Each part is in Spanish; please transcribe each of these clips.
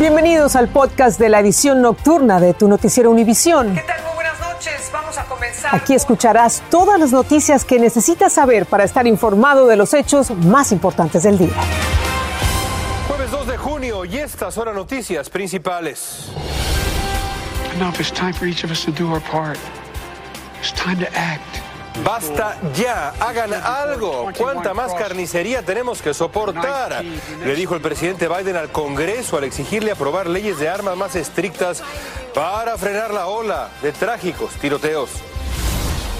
Bienvenidos al podcast de la edición nocturna de tu noticiero Univisión. ¿Qué tal? Muy buenas noches. Vamos a comenzar. Aquí escucharás todas las noticias que necesitas saber para estar informado de los hechos más importantes del día. Jueves 2 de junio y estas son las noticias principales. Enough. It's time for each of us to do our part. It's time to act. Basta ya, hagan algo. ¿Cuánta más carnicería tenemos que soportar? Le dijo el presidente Biden al Congreso al exigirle aprobar leyes de armas más estrictas para frenar la ola de trágicos tiroteos.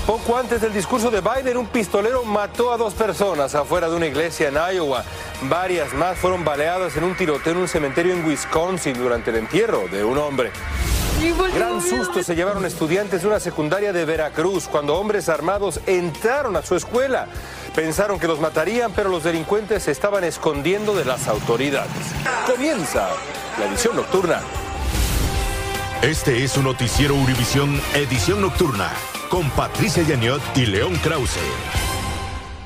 Poco antes del discurso de Biden, un pistolero mató a dos personas afuera de una iglesia en Iowa. Varias más fueron baleadas en un tiroteo en un cementerio en Wisconsin durante el entierro de un hombre. Gran susto se llevaron estudiantes de una secundaria de Veracruz cuando hombres armados entraron a su escuela. Pensaron que los matarían, pero los delincuentes se estaban escondiendo de las autoridades. Comienza la edición nocturna. Este es su noticiero Univisión Edición Nocturna con Patricia Yaniot y León Krause.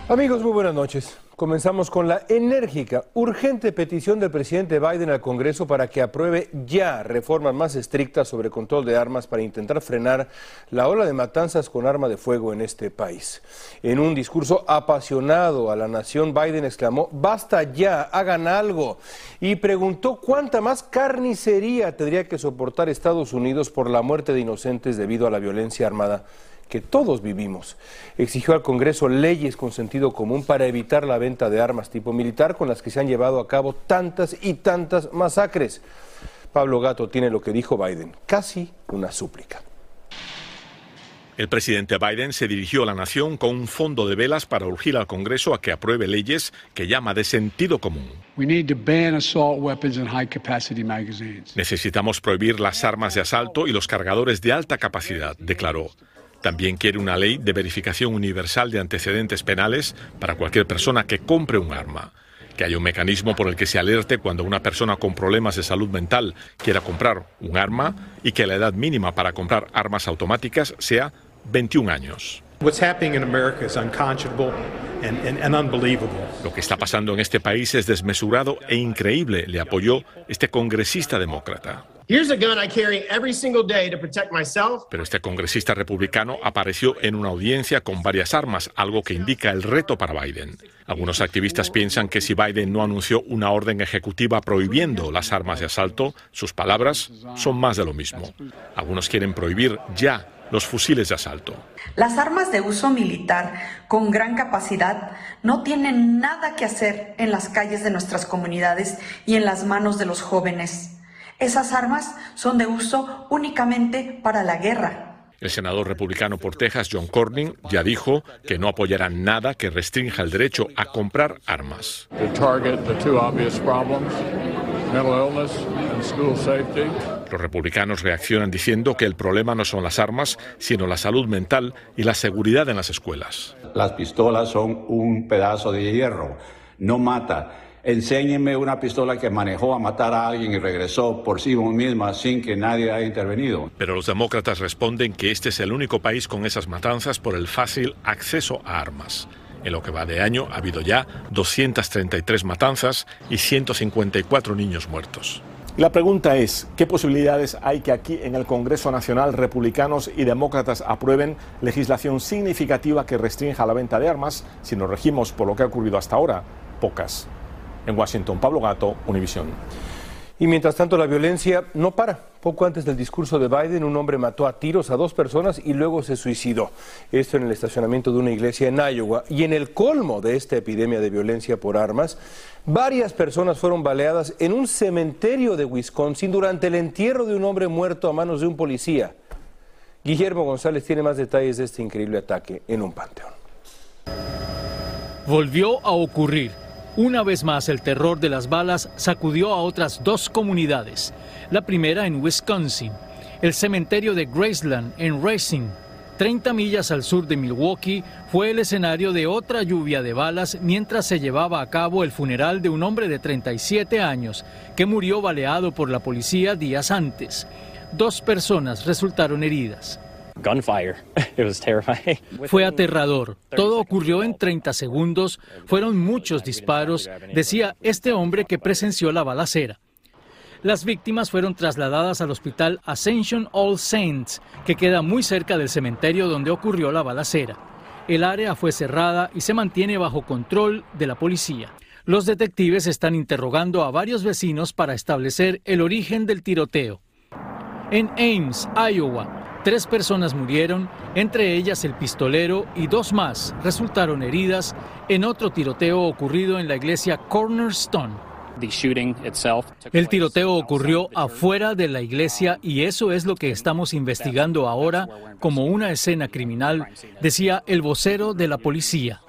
Amigos, muy buenas noches. Comenzamos con la enérgica, urgente petición del presidente Biden al Congreso para que apruebe ya reformas más estrictas sobre control de armas para intentar frenar la ola de matanzas con arma de fuego en este país. En un discurso apasionado a la nación, Biden exclamó, basta ya, hagan algo, y preguntó cuánta más carnicería tendría que soportar Estados Unidos por la muerte de inocentes debido a la violencia armada que todos vivimos. Exigió al Congreso leyes con sentido común para evitar la venta de armas tipo militar con las que se han llevado a cabo tantas y tantas masacres. Pablo Gato tiene lo que dijo Biden, casi una súplica. El presidente Biden se dirigió a la nación con un fondo de velas para urgir al Congreso a que apruebe leyes que llama de sentido común. Necesitamos prohibir las armas de asalto y los cargadores de alta capacidad, declaró. También quiere una ley de verificación universal de antecedentes penales para cualquier persona que compre un arma. Que haya un mecanismo por el que se alerte cuando una persona con problemas de salud mental quiera comprar un arma y que la edad mínima para comprar armas automáticas sea 21 años. Lo que está pasando en este país es desmesurado e increíble, le apoyó este congresista demócrata. Pero este congresista republicano apareció en una audiencia con varias armas, algo que indica el reto para Biden. Algunos activistas piensan que si Biden no anunció una orden ejecutiva prohibiendo las armas de asalto, sus palabras son más de lo mismo. Algunos quieren prohibir ya los fusiles de asalto. Las armas de uso militar con gran capacidad no tienen nada que hacer en las calles de nuestras comunidades y en las manos de los jóvenes. Esas armas son de uso únicamente para la guerra. El senador republicano por Texas, John Cornyn, ya dijo que no apoyará nada que restrinja el derecho a comprar armas. Los republicanos reaccionan diciendo que el problema no son las armas, sino la salud mental y la seguridad en las escuelas. Las pistolas son un pedazo de hierro, no mata enséñenme una pistola que manejó a matar a alguien y regresó por sí misma sin que nadie haya intervenido. Pero los demócratas responden que este es el único país con esas matanzas por el fácil acceso a armas. En lo que va de año ha habido ya 233 matanzas y 154 niños muertos. La pregunta es, ¿qué posibilidades hay que aquí en el Congreso Nacional republicanos y demócratas aprueben legislación significativa que restrinja la venta de armas si nos regimos por lo que ha ocurrido hasta ahora? Pocas. En Washington, Pablo Gato, Univisión. Y mientras tanto la violencia no para. Poco antes del discurso de Biden, un hombre mató a tiros a dos personas y luego se suicidó. Esto en el estacionamiento de una iglesia en Iowa. Y en el colmo de esta epidemia de violencia por armas, varias personas fueron baleadas en un cementerio de Wisconsin durante el entierro de un hombre muerto a manos de un policía. Guillermo González tiene más detalles de este increíble ataque en un panteón. Volvió a ocurrir una vez más, el terror de las balas sacudió a otras dos comunidades. La primera en Wisconsin, el cementerio de Graceland en Racing, 30 millas al sur de Milwaukee, fue el escenario de otra lluvia de balas mientras se llevaba a cabo el funeral de un hombre de 37 años que murió baleado por la policía días antes. Dos personas resultaron heridas. Fue aterrador. Todo ocurrió en 30 segundos. Fueron muchos disparos, decía este hombre que presenció la balacera. Las víctimas fueron trasladadas al hospital Ascension All Saints, que queda muy cerca del cementerio donde ocurrió la balacera. El área fue cerrada y se mantiene bajo control de la policía. Los detectives están interrogando a varios vecinos para establecer el origen del tiroteo. En Ames, Iowa, tres personas murieron, entre ellas el pistolero y dos más resultaron heridas en otro tiroteo ocurrido en la iglesia Cornerstone. El tiroteo ocurrió afuera de la iglesia y eso es lo que estamos investigando ahora como una escena criminal, decía el vocero de la policía.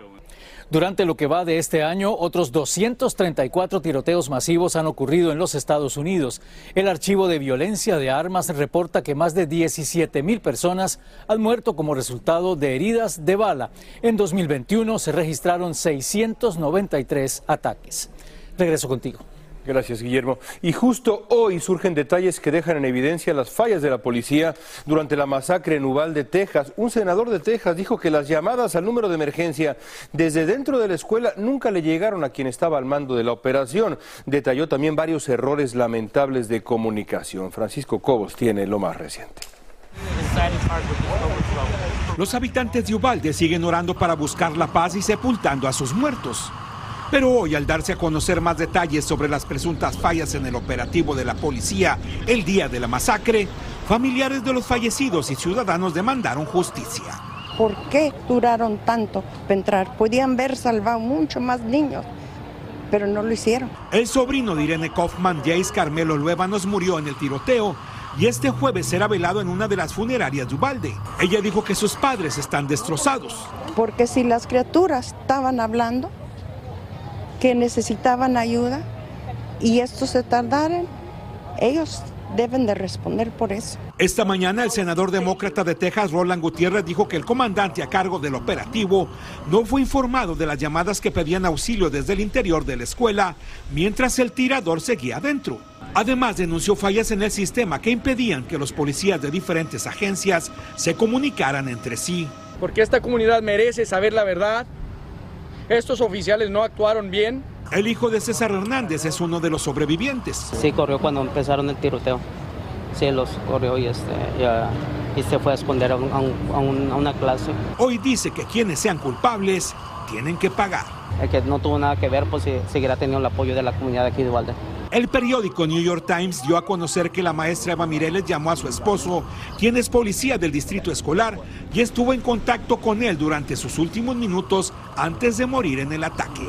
Durante lo que va de este año, otros 234 tiroteos masivos han ocurrido en los Estados Unidos. El archivo de violencia de armas reporta que más de 17 mil personas han muerto como resultado de heridas de bala. En 2021 se registraron 693 ataques. Regreso contigo. Gracias, Guillermo. Y justo hoy surgen detalles que dejan en evidencia las fallas de la policía durante la masacre en Uvalde, Texas. Un senador de Texas dijo que las llamadas al número de emergencia desde dentro de la escuela nunca le llegaron a quien estaba al mando de la operación. Detalló también varios errores lamentables de comunicación. Francisco Cobos tiene lo más reciente. Los habitantes de Uvalde siguen orando para buscar la paz y sepultando a sus muertos. Pero hoy, al darse a conocer más detalles sobre las presuntas fallas en el operativo de la policía el día de la masacre, familiares de los fallecidos y ciudadanos demandaron justicia. ¿Por qué duraron tanto para entrar? Podían haber salvado mucho más niños, pero no lo hicieron. El sobrino de Irene Kaufman, Jace Carmelo Luévanos, murió en el tiroteo y este jueves será velado en una de las funerarias de Ubalde. Ella dijo que sus padres están destrozados. Porque si las criaturas estaban hablando, que necesitaban ayuda y estos se tardaron, ellos deben de responder por eso. Esta mañana el senador demócrata de Texas, Roland Gutiérrez, dijo que el comandante a cargo del operativo no fue informado de las llamadas que pedían auxilio desde el interior de la escuela mientras el tirador seguía adentro. Además, denunció fallas en el sistema que impedían que los policías de diferentes agencias se comunicaran entre sí. Porque esta comunidad merece saber la verdad estos oficiales no actuaron bien. El hijo de César Hernández es uno de los sobrevivientes. Sí, corrió cuando empezaron el tiroteo. Sí, los corrió y, este, y se fue a esconder a, una clase. Hoy dice que quienes sean culpables tienen que pagar. El que no tuvo nada que ver, pues seguirá teniendo el apoyo de la comunidad aquí de Valde. El periódico New York Times dio a conocer que la maestra Eva Mireles llamó a su esposo, quien es policía del distrito escolar, y estuvo en contacto con él durante sus últimos minutos antes de morir en el ataque.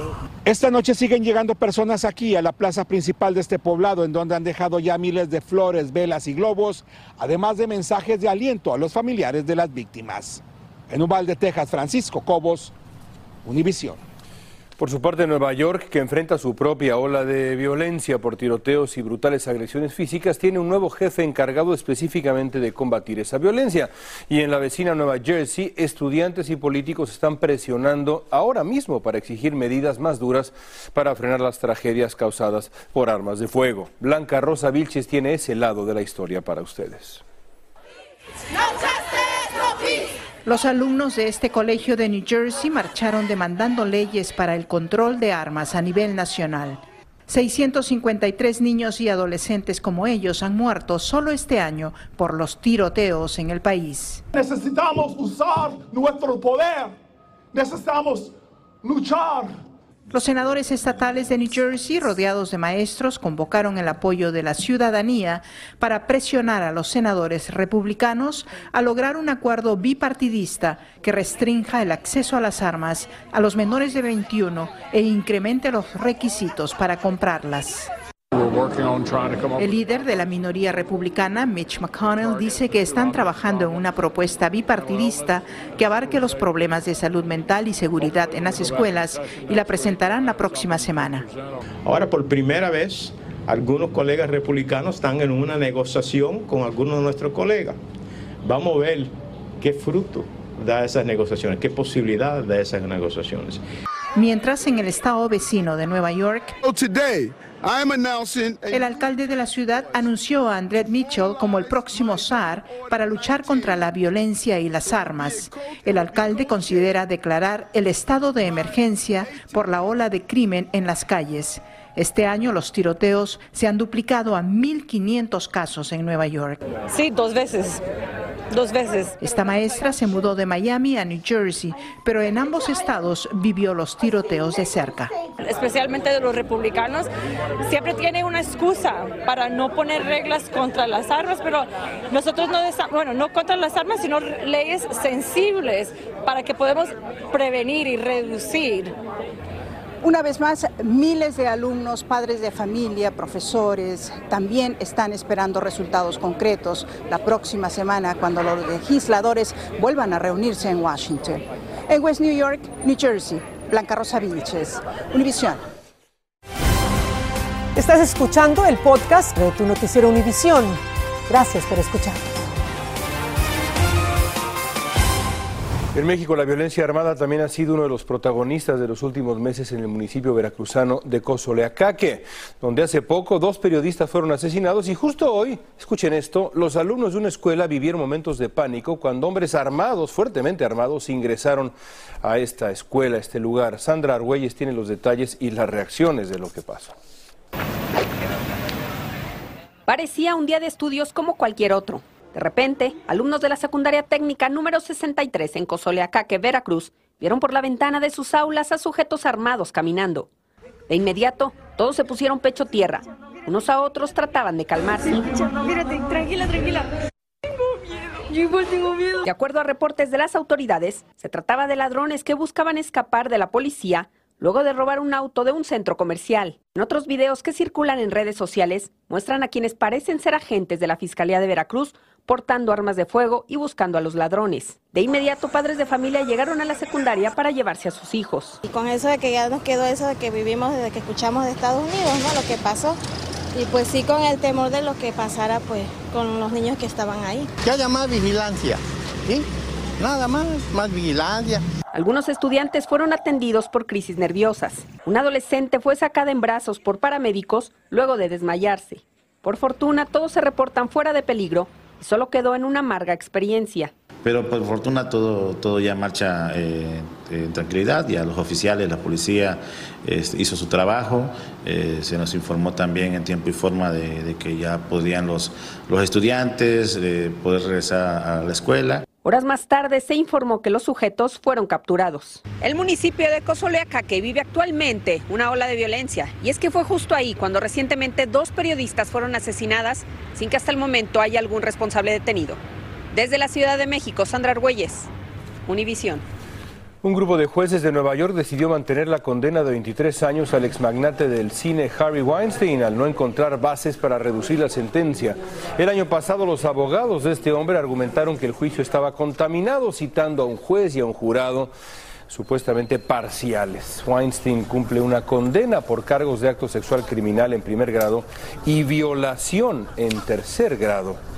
Esta noche siguen llegando personas aquí a la plaza principal de este poblado, en donde han dejado ya miles de flores, velas y globos, además de mensajes de aliento a los familiares de las víctimas. En Uvalde, Texas, Francisco Cobos, Univisión. Por su parte, Nueva York, que enfrenta su propia ola de violencia por tiroteos y brutales agresiones físicas, tiene un nuevo jefe encargado específicamente de combatir esa violencia. Y en la vecina Nueva Jersey, estudiantes y políticos están presionando ahora mismo para exigir medidas más duras para frenar las tragedias causadas por armas de fuego. Blanca Rosa Vilches tiene ese lado de la historia para ustedes. Los alumnos de este colegio de New Jersey marcharon demandando leyes para el control de armas a nivel nacional. 653 niños y adolescentes como ellos han muerto solo este año por los tiroteos en el país. Necesitamos usar nuestro poder. Necesitamos luchar los senadores estatales de New Jersey, rodeados de maestros, convocaron el apoyo de la ciudadanía para presionar a los senadores republicanos a lograr un acuerdo bipartidista que restrinja el acceso a las armas a los menores de 21 e incremente los requisitos para comprarlas. El líder de la minoría republicana, Mitch McConnell, dice que están trabajando en una propuesta bipartidista que abarque los problemas de salud mental y seguridad en las escuelas y la presentarán la próxima semana. Ahora, por primera vez, algunos colegas republicanos están en una negociación con algunos de nuestros colegas. Vamos a ver qué fruto da esas negociaciones, qué posibilidad da esas negociaciones. Mientras en el estado vecino de Nueva York, el alcalde de la ciudad anunció a Andret Mitchell como el próximo zar para luchar contra la violencia y las armas. El alcalde considera declarar el estado de emergencia por la ola de crimen en las calles. Este año los tiroteos se han duplicado a 1.500 casos en Nueva York. Sí, dos veces. Dos veces. Esta maestra se mudó de Miami a New Jersey, pero en ambos estados vivió los tiroteos de cerca. Especialmente de los republicanos, siempre tiene una excusa para no poner reglas contra las armas, pero nosotros no, bueno, no contra las armas, sino leyes sensibles para que podamos prevenir y reducir una vez más, miles de alumnos, padres de familia, profesores, también están esperando resultados concretos la próxima semana cuando los legisladores vuelvan a reunirse en Washington. En West New York, New Jersey, Blanca Rosa Vilches, Univisión. Estás escuchando el podcast de tu noticiero Univisión. Gracias por escuchar. En México, la violencia armada también ha sido uno de los protagonistas de los últimos meses en el municipio veracruzano de Cozoleacaque, donde hace poco dos periodistas fueron asesinados y justo hoy, escuchen esto, los alumnos de una escuela vivieron momentos de pánico cuando hombres armados, fuertemente armados, ingresaron a esta escuela, a este lugar. Sandra Argüelles tiene los detalles y las reacciones de lo que pasó. Parecía un día de estudios como cualquier otro. De repente, alumnos de la secundaria técnica número 63 en Cozoleacaque, Veracruz, vieron por la ventana de sus aulas a sujetos armados caminando. De inmediato, todos se pusieron pecho tierra. Unos a otros trataban de calmarse. tranquila, tranquila. Tengo miedo. Yo igual tengo miedo. De acuerdo a reportes de las autoridades, se trataba de ladrones que buscaban escapar de la policía luego de robar un auto de un centro comercial. En otros videos que circulan en redes sociales, muestran a quienes parecen ser agentes de la Fiscalía de Veracruz portando armas de fuego y buscando a los ladrones. De inmediato, padres de familia llegaron a la secundaria para llevarse a sus hijos. Y con eso de que ya nos quedó eso de que vivimos desde que escuchamos de Estados Unidos, ¿no? Lo que pasó. Y pues sí, con el temor de lo que pasara pues con los niños que estaban ahí. Que haya más vigilancia, ¿sí? Nada más, más vigilancia. Algunos estudiantes fueron atendidos por crisis nerviosas. Una adolescente fue sacada en brazos por paramédicos luego de desmayarse. Por fortuna, todos se reportan fuera de peligro solo quedó en una amarga experiencia. Pero por fortuna todo, todo ya marcha eh, en tranquilidad, ya los oficiales, la policía hizo su trabajo, eh, se nos informó también en tiempo y forma de, que ya podían los, los estudiantes eh, poder regresar a la escuela. Horas más tarde se informó que los sujetos fueron capturados. El municipio de que vive actualmente una ola de violencia y es que fue justo ahí cuando recientemente dos periodistas fueron asesinadas sin que hasta el momento haya algún responsable detenido. Desde la Ciudad de México, Sandra Argüelles, Univisión. Un grupo de jueces de Nueva York decidió mantener la condena de 23 años al exmagnate del cine Harry Weinstein al no encontrar bases para reducir la sentencia. El año pasado los abogados de este hombre argumentaron que el juicio estaba contaminado citando a un juez y a un jurado supuestamente parciales. Weinstein cumple una condena por cargos de acto sexual criminal en primer grado y violación en tercer grado.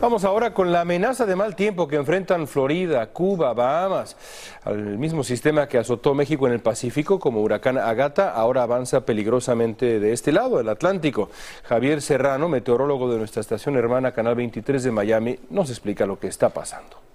Vamos ahora con la amenaza de mal tiempo que enfrentan Florida, Cuba, Bahamas. Al mismo sistema que azotó México en el Pacífico como huracán Agata, ahora avanza peligrosamente de este lado, el Atlántico. Javier Serrano, meteorólogo de nuestra estación hermana Canal 23 de Miami, nos explica lo que está pasando.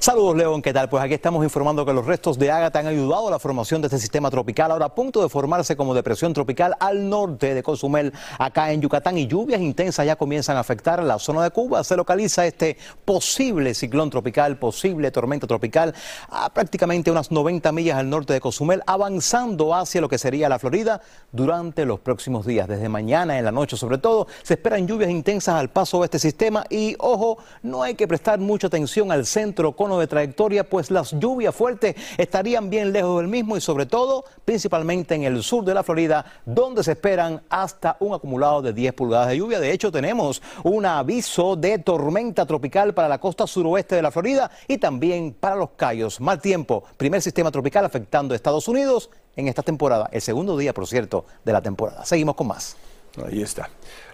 Saludos León, ¿qué tal? Pues aquí estamos informando que los restos de Ágata han ayudado a la formación de este sistema tropical, ahora a punto de formarse como depresión tropical al norte de Cozumel, acá en Yucatán, y lluvias intensas ya comienzan a afectar la zona de Cuba. Se localiza este posible ciclón tropical, posible tormenta tropical, a prácticamente unas 90 millas al norte de Cozumel, avanzando hacia lo que sería la Florida durante los próximos días. Desde mañana en la noche, sobre todo, se esperan lluvias intensas al paso de este sistema y, ojo, no hay que prestar mucha atención al centro cono de trayectoria, pues las lluvias fuertes estarían bien lejos del mismo y sobre todo, principalmente en el sur de la Florida, donde se esperan hasta un acumulado de 10 pulgadas de lluvia. De hecho, tenemos un aviso de tormenta tropical para la costa suroeste de la Florida y también para los Cayos. Mal tiempo, primer sistema tropical afectando a Estados Unidos en esta temporada, el segundo día, por cierto, de la temporada. Seguimos con más. Ahí está.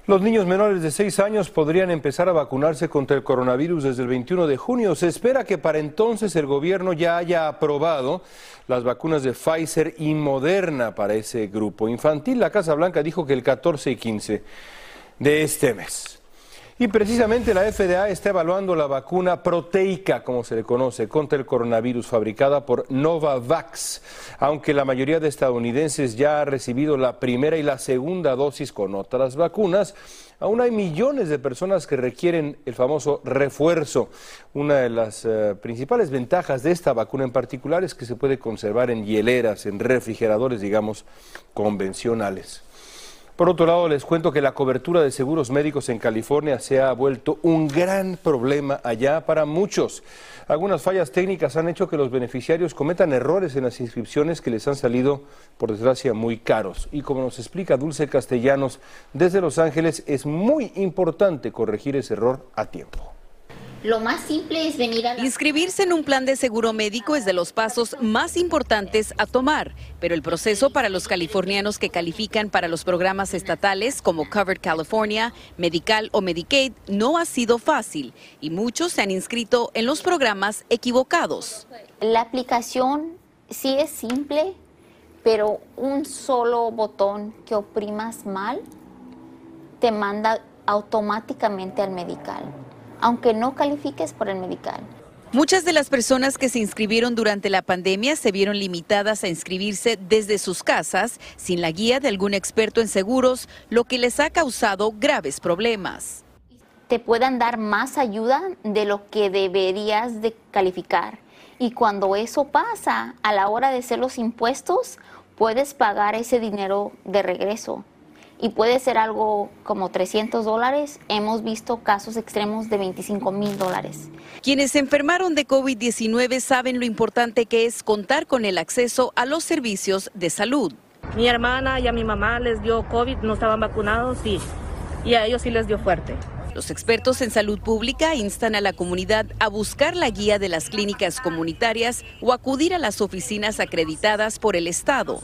Los niños menores de 6 años podrían empezar a vacunarse contra el coronavirus desde el 21 de junio. Se espera que para entonces el gobierno ya haya aprobado las vacunas de Pfizer y Moderna para ese grupo infantil. La Casa Blanca dijo que el 14 y 15 de este mes. Y precisamente la FDA está evaluando la vacuna proteica, como se le conoce, contra el coronavirus fabricada por Novavax. Aunque la mayoría de estadounidenses ya ha recibido la primera y la segunda dosis con otras vacunas, aún hay millones de personas que requieren el famoso refuerzo. Una de las eh, principales ventajas de esta vacuna en particular es que se puede conservar en hieleras, en refrigeradores, digamos, convencionales. Por otro lado, les cuento que la cobertura de seguros médicos en California se ha vuelto un gran problema allá para muchos. Algunas fallas técnicas han hecho que los beneficiarios cometan errores en las inscripciones que les han salido, por desgracia, muy caros. Y como nos explica Dulce Castellanos desde Los Ángeles, es muy importante corregir ese error a tiempo. Lo más simple es venir a... Inscribirse en un plan de seguro médico es de los pasos más importantes a tomar, pero el proceso para los californianos que califican para los programas estatales como Covered California, Medical o Medicaid no ha sido fácil y muchos se han inscrito en los programas equivocados. La aplicación sí es simple, pero un solo botón que oprimas mal te manda automáticamente al medical aunque no califiques por el medical. Muchas de las personas que se inscribieron durante la pandemia se vieron limitadas a inscribirse desde sus casas sin la guía de algún experto en seguros, lo que les ha causado graves problemas. Te puedan dar más ayuda de lo que deberías de calificar. Y cuando eso pasa, a la hora de hacer los impuestos, puedes pagar ese dinero de regreso y puede ser algo como 300 dólares. Hemos visto casos extremos de 25 mil dólares. Quienes se enfermaron de COVID-19 saben lo importante que es contar con el acceso a los servicios de salud. Mi hermana y a mi mamá les dio COVID, no estaban vacunados y, y a ellos sí les dio fuerte. Los expertos en salud pública instan a la comunidad a buscar la guía de las clínicas comunitarias o acudir a las oficinas acreditadas por el Estado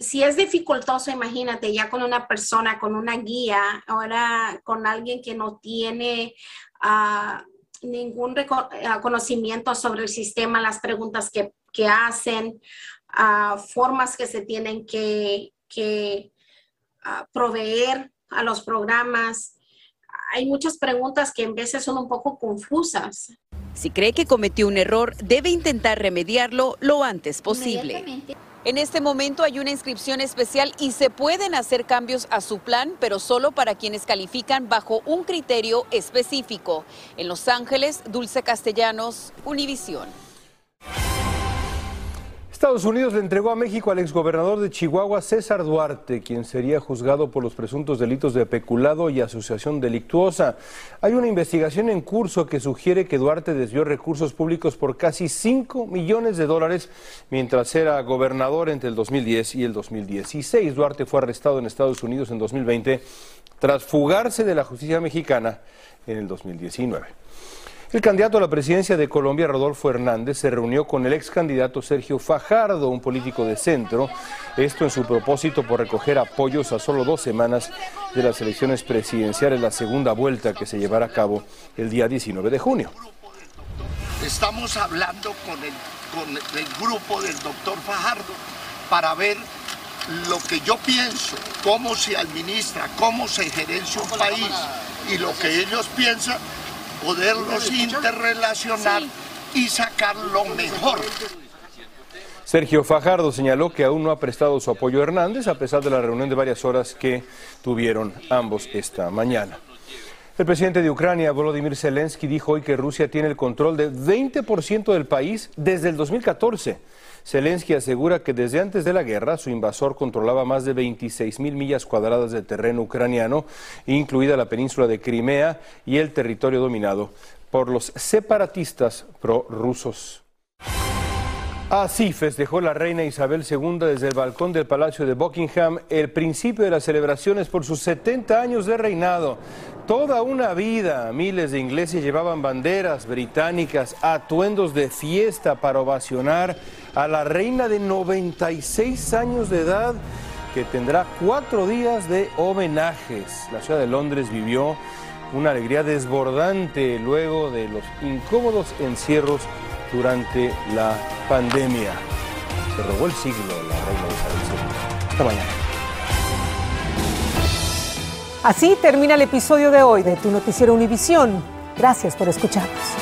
si es dificultoso, imagínate, ya con una persona, con una guía, ahora con alguien que no tiene ah, ningún ah, conocimiento sobre el sistema, las preguntas que, hacen, uh, formas que se tienen que, que proveer a los programas. Hay muchas preguntas que en veces son un poco confusas. Si cree que cometió un error, debe intentar remediarlo lo antes posible. En este momento hay una inscripción especial y se pueden hacer cambios a su plan, pero solo para quienes califican bajo un criterio específico. En Los Ángeles, Dulce Castellanos, Univisión. Estados Unidos le entregó a México al exgobernador de Chihuahua, César Duarte, quien sería juzgado por los presuntos delitos de peculado y asociación delictuosa. Hay una investigación en curso que sugiere que Duarte desvió recursos públicos por casi 5 millones de dólares mientras era gobernador entre el 2010 y el 2016. Duarte fue arrestado en Estados Unidos en 2020 tras fugarse de la justicia mexicana en el 2019. El candidato a la presidencia de Colombia, Rodolfo Hernández, se reunió con el ex candidato Sergio Fajardo, un político de centro, esto en su propósito por recoger apoyos a solo dos semanas de las elecciones presidenciales, la segunda vuelta que se llevará a cabo el día 19 de junio. Estamos hablando con el, con el grupo del doctor Fajardo para ver lo que yo pienso, cómo se administra, cómo se gerencia un país y lo que ellos piensan poderlos interrelacionar y sacar lo mejor. Sergio Fajardo señaló que aún no ha prestado su apoyo a Hernández a pesar de la reunión de varias horas que tuvieron ambos esta mañana. El presidente de Ucrania, Volodymyr Zelensky, dijo hoy que Rusia tiene el control de 20% del país desde el 2014. Zelensky asegura que desde antes de la guerra su invasor controlaba más de 26 mil millas cuadradas de terreno ucraniano, incluida la península de Crimea y el territorio dominado por los separatistas prorrusos. Así festejó la reina Isabel II desde el balcón del Palacio de Buckingham el principio de las celebraciones por sus 70 años de reinado. Toda una vida, miles de ingleses llevaban banderas británicas, atuendos de fiesta para ovacionar a la reina de 96 años de edad que tendrá cuatro días de homenajes. La ciudad de Londres vivió una alegría desbordante luego de los incómodos encierros durante la pandemia. Se robó el siglo la reina Isabel II. Hasta mañana. Así termina el episodio de hoy de Tu Noticiero Univisión. Gracias por escucharnos.